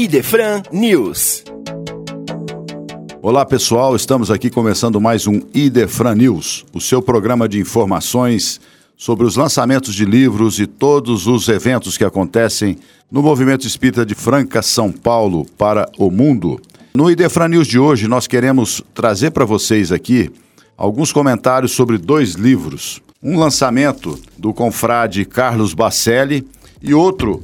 Idefran News. Olá pessoal, estamos aqui começando mais um Idefran News, o seu programa de informações sobre os lançamentos de livros e todos os eventos que acontecem no Movimento Espírita de Franca, São Paulo, para o mundo. No Idefran News de hoje, nós queremos trazer para vocês aqui alguns comentários sobre dois livros. Um lançamento do confrade Carlos Bacelli e outro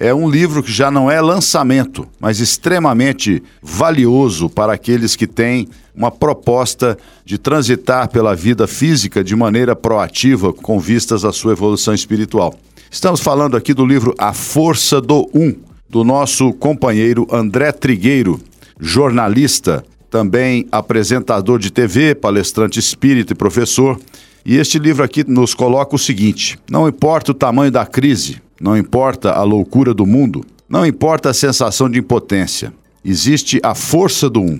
é um livro que já não é lançamento, mas extremamente valioso para aqueles que têm uma proposta de transitar pela vida física de maneira proativa com vistas à sua evolução espiritual. Estamos falando aqui do livro A Força do Um, do nosso companheiro André Trigueiro, jornalista, também apresentador de TV, palestrante espírita e professor. E este livro aqui nos coloca o seguinte: não importa o tamanho da crise, não importa a loucura do mundo, não importa a sensação de impotência. Existe a força do um,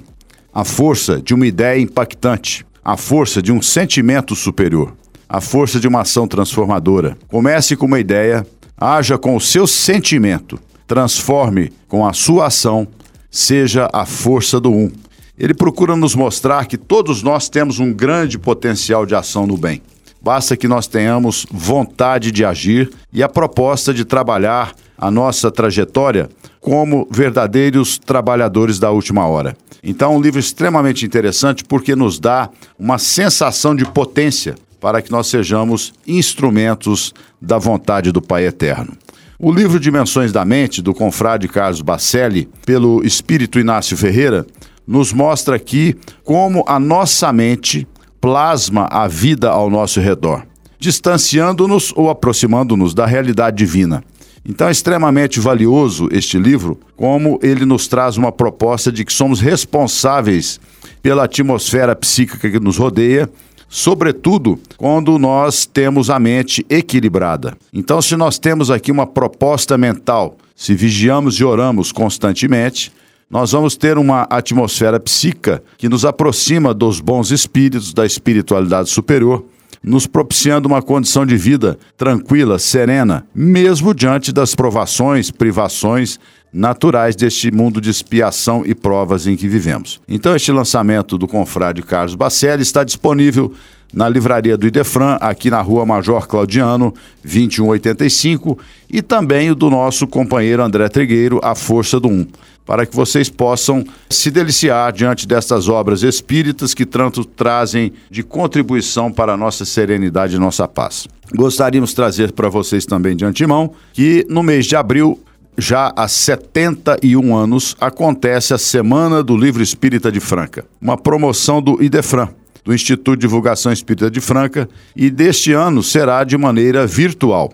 a força de uma ideia impactante, a força de um sentimento superior, a força de uma ação transformadora. Comece com uma ideia, haja com o seu sentimento, transforme com a sua ação, seja a força do um. Ele procura nos mostrar que todos nós temos um grande potencial de ação no bem. Basta que nós tenhamos vontade de agir e a proposta de trabalhar a nossa trajetória como verdadeiros trabalhadores da última hora. Então, um livro extremamente interessante porque nos dá uma sensação de potência para que nós sejamos instrumentos da vontade do Pai Eterno. O livro Dimensões da Mente, do confrade Carlos Bacelli, pelo espírito Inácio Ferreira, nos mostra aqui como a nossa mente plasma a vida ao nosso redor, distanciando-nos ou aproximando-nos da realidade divina. Então é extremamente valioso este livro, como ele nos traz uma proposta de que somos responsáveis pela atmosfera psíquica que nos rodeia, sobretudo quando nós temos a mente equilibrada. Então, se nós temos aqui uma proposta mental, se vigiamos e oramos constantemente, nós vamos ter uma atmosfera psíquica que nos aproxima dos bons espíritos, da espiritualidade superior, nos propiciando uma condição de vida tranquila, serena, mesmo diante das provações, privações naturais deste mundo de expiação e provas em que vivemos. Então, este lançamento do confrade Carlos Bacelli está disponível na livraria do Idefran, aqui na rua Major Claudiano, 2185, e também o do nosso companheiro André Trigueiro, A Força do Um para que vocês possam se deliciar diante destas obras espíritas que tanto trazem de contribuição para a nossa serenidade e nossa paz. Gostaríamos de trazer para vocês também de antemão que no mês de abril já há 71 anos, acontece a Semana do Livro Espírita de Franca, uma promoção do IDEFRAN, do Instituto de Divulgação Espírita de Franca, e deste ano será de maneira virtual.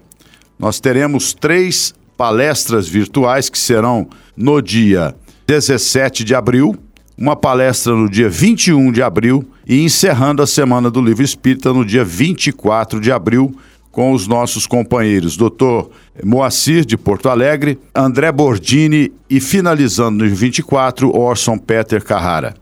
Nós teremos três palestras virtuais que serão no dia 17 de abril, uma palestra no dia 21 de abril e encerrando a Semana do Livro Espírita no dia 24 de abril com os nossos companheiros Dr. Moacir de Porto Alegre, André Bordini e finalizando no 24 Orson Peter Carrara.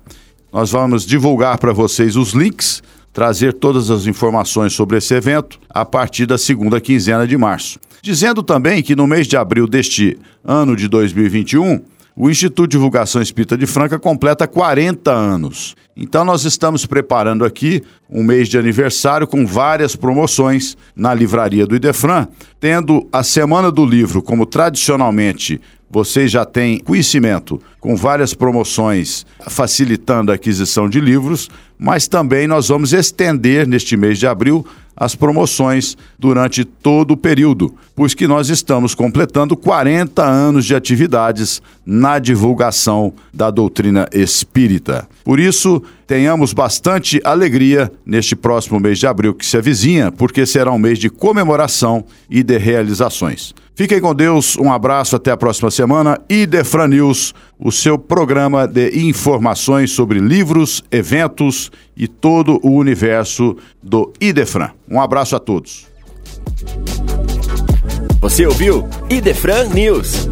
Nós vamos divulgar para vocês os links, trazer todas as informações sobre esse evento a partir da segunda quinzena de março. Dizendo também que no mês de abril deste ano de 2021, o Instituto de Divulgação Espírita de Franca completa 40 anos. Então nós estamos preparando aqui um mês de aniversário com várias promoções na livraria do Idefran, tendo a Semana do Livro como tradicionalmente vocês já têm conhecimento com várias promoções facilitando a aquisição de livros, mas também nós vamos estender neste mês de abril as promoções durante todo o período, pois que nós estamos completando 40 anos de atividades na divulgação da doutrina espírita. Por isso, tenhamos bastante alegria neste próximo mês de abril que se avizinha, porque será um mês de comemoração e de realizações. Fiquem com Deus, um abraço, até a próxima semana e Defran News, o seu programa de informações sobre livros, eventos e todo o universo do Idefran. Um abraço a todos. Você ouviu Idefran News.